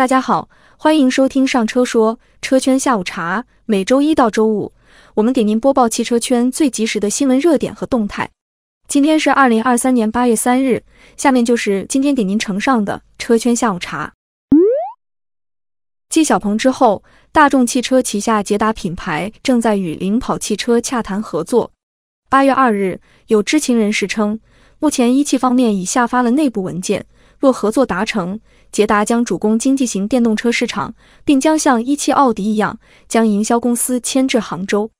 大家好，欢迎收听上车说车圈下午茶。每周一到周五，我们给您播报汽车圈最及时的新闻热点和动态。今天是二零二三年八月三日，下面就是今天给您呈上的车圈下午茶。继小鹏之后，大众汽车旗下捷达品牌正在与领跑汽车洽谈合作。八月二日，有知情人士称，目前一汽方面已下发了内部文件。若合作达成，捷达将主攻经济型电动车市场，并将像一汽奥迪一样，将营销公司迁至杭州。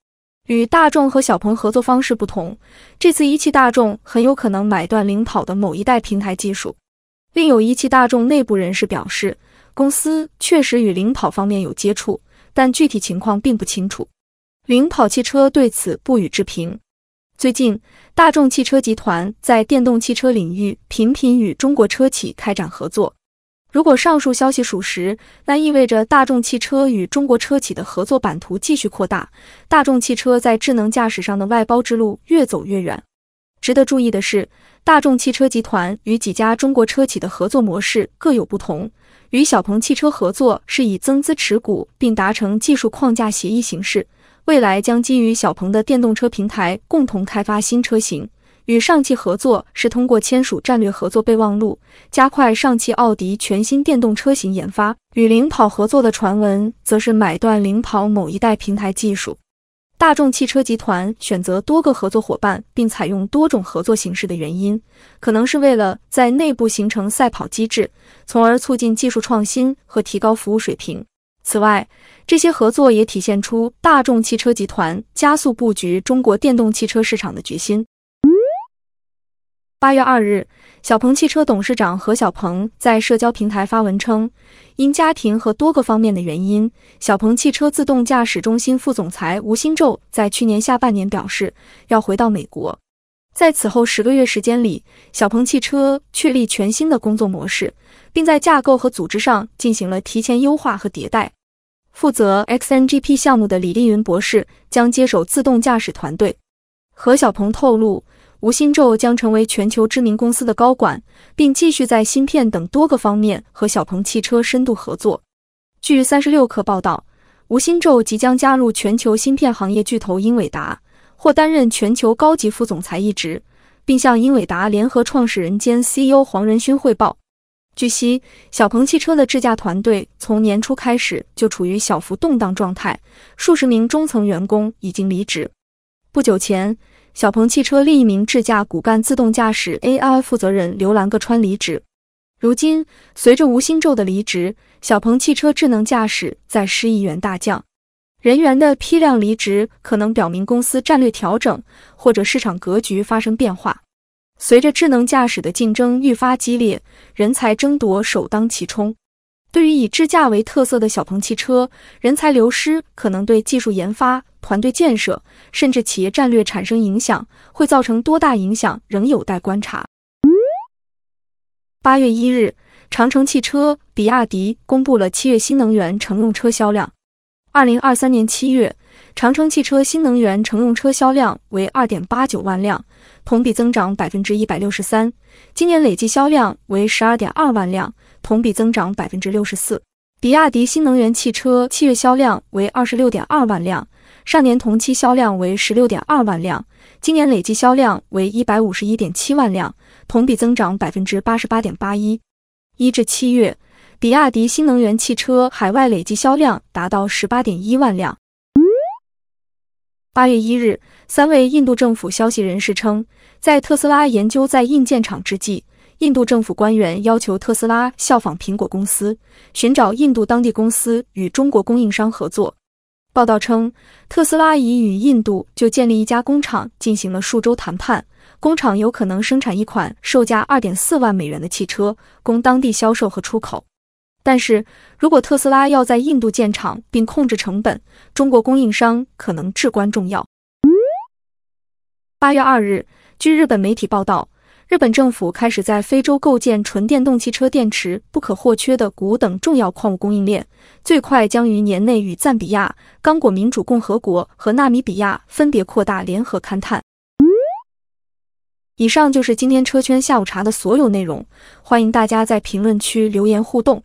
与大众和小鹏合作方式不同，这次一汽大众很有可能买断领跑的某一代平台技术。另有一汽大众内部人士表示，公司确实与领跑方面有接触，但具体情况并不清楚。领跑汽车对此不予置评。最近，大众汽车集团在电动汽车领域频频与中国车企开展合作。如果上述消息属实，那意味着大众汽车与中国车企的合作版图继续扩大，大众汽车在智能驾驶上的外包之路越走越远。值得注意的是，大众汽车集团与几家中国车企的合作模式各有不同。与小鹏汽车合作是以增资持股并达成技术框架协议形式。未来将基于小鹏的电动车平台共同开发新车型。与上汽合作是通过签署战略合作备忘录，加快上汽奥迪全新电动车型研发。与领跑合作的传闻则是买断领跑某一代平台技术。大众汽车集团选择多个合作伙伴，并采用多种合作形式的原因，可能是为了在内部形成赛跑机制，从而促进技术创新和提高服务水平。此外，这些合作也体现出大众汽车集团加速布局中国电动汽车市场的决心。八月二日，小鹏汽车董事长何小鹏在社交平台发文称，因家庭和多个方面的原因，小鹏汽车自动驾驶中心副总裁吴新宙在去年下半年表示要回到美国。在此后十个月时间里，小鹏汽车确立全新的工作模式，并在架构和组织上进行了提前优化和迭代。负责 XNGP 项目的李立云博士将接手自动驾驶团队。何小鹏透露，吴新宙将成为全球知名公司的高管，并继续在芯片等多个方面和小鹏汽车深度合作。据三十六氪报道，吴新宙即将加入全球芯片行业巨头英伟达。或担任全球高级副总裁一职，并向英伟达联合创始人兼 CEO 黄仁勋汇报。据悉，小鹏汽车的智驾团队从年初开始就处于小幅动荡状态，数十名中层员工已经离职。不久前，小鹏汽车另一名智驾骨干自动驾驶 AI 负责人刘兰各川离职。如今，随着吴新宙的离职，小鹏汽车智能驾驶在失意员大将。人员的批量离职可能表明公司战略调整或者市场格局发生变化。随着智能驾驶的竞争愈发激烈，人才争夺首当其冲。对于以智驾为特色的小鹏汽车，人才流失可能对技术研发、团队建设甚至企业战略产生影响，会造成多大影响仍有待观察。八月一日，长城汽车、比亚迪公布了七月新能源乘用车销量。二零二三年七月，长城汽车新能源乘用车销量为二点八九万辆，同比增长百分之一百六十三。今年累计销量为十二点二万辆，同比增长百分之六十四。比亚迪新能源汽车七月销量为二十六点二万辆，上年同期销量为十六点二万辆，今年累计销量为一百五十一点七万辆，同比增长百分之八十八点八一。一至七月。比亚迪新能源汽车海外累计销量达到十八点一万辆。八月一日，三位印度政府消息人士称，在特斯拉研究在印建厂之际，印度政府官员要求特斯拉效仿苹果公司，寻找印度当地公司与中国供应商合作。报道称，特斯拉已与印度就建立一家工厂进行了数周谈判，工厂有可能生产一款售价二点四万美元的汽车，供当地销售和出口。但是如果特斯拉要在印度建厂并控制成本，中国供应商可能至关重要。八月二日，据日本媒体报道，日本政府开始在非洲构建纯电动汽车电池不可或缺的钴等重要矿物供应链，最快将于年内与赞比亚、刚果民主共和国和纳米比亚分别扩大联合勘探。以上就是今天车圈下午茶的所有内容，欢迎大家在评论区留言互动。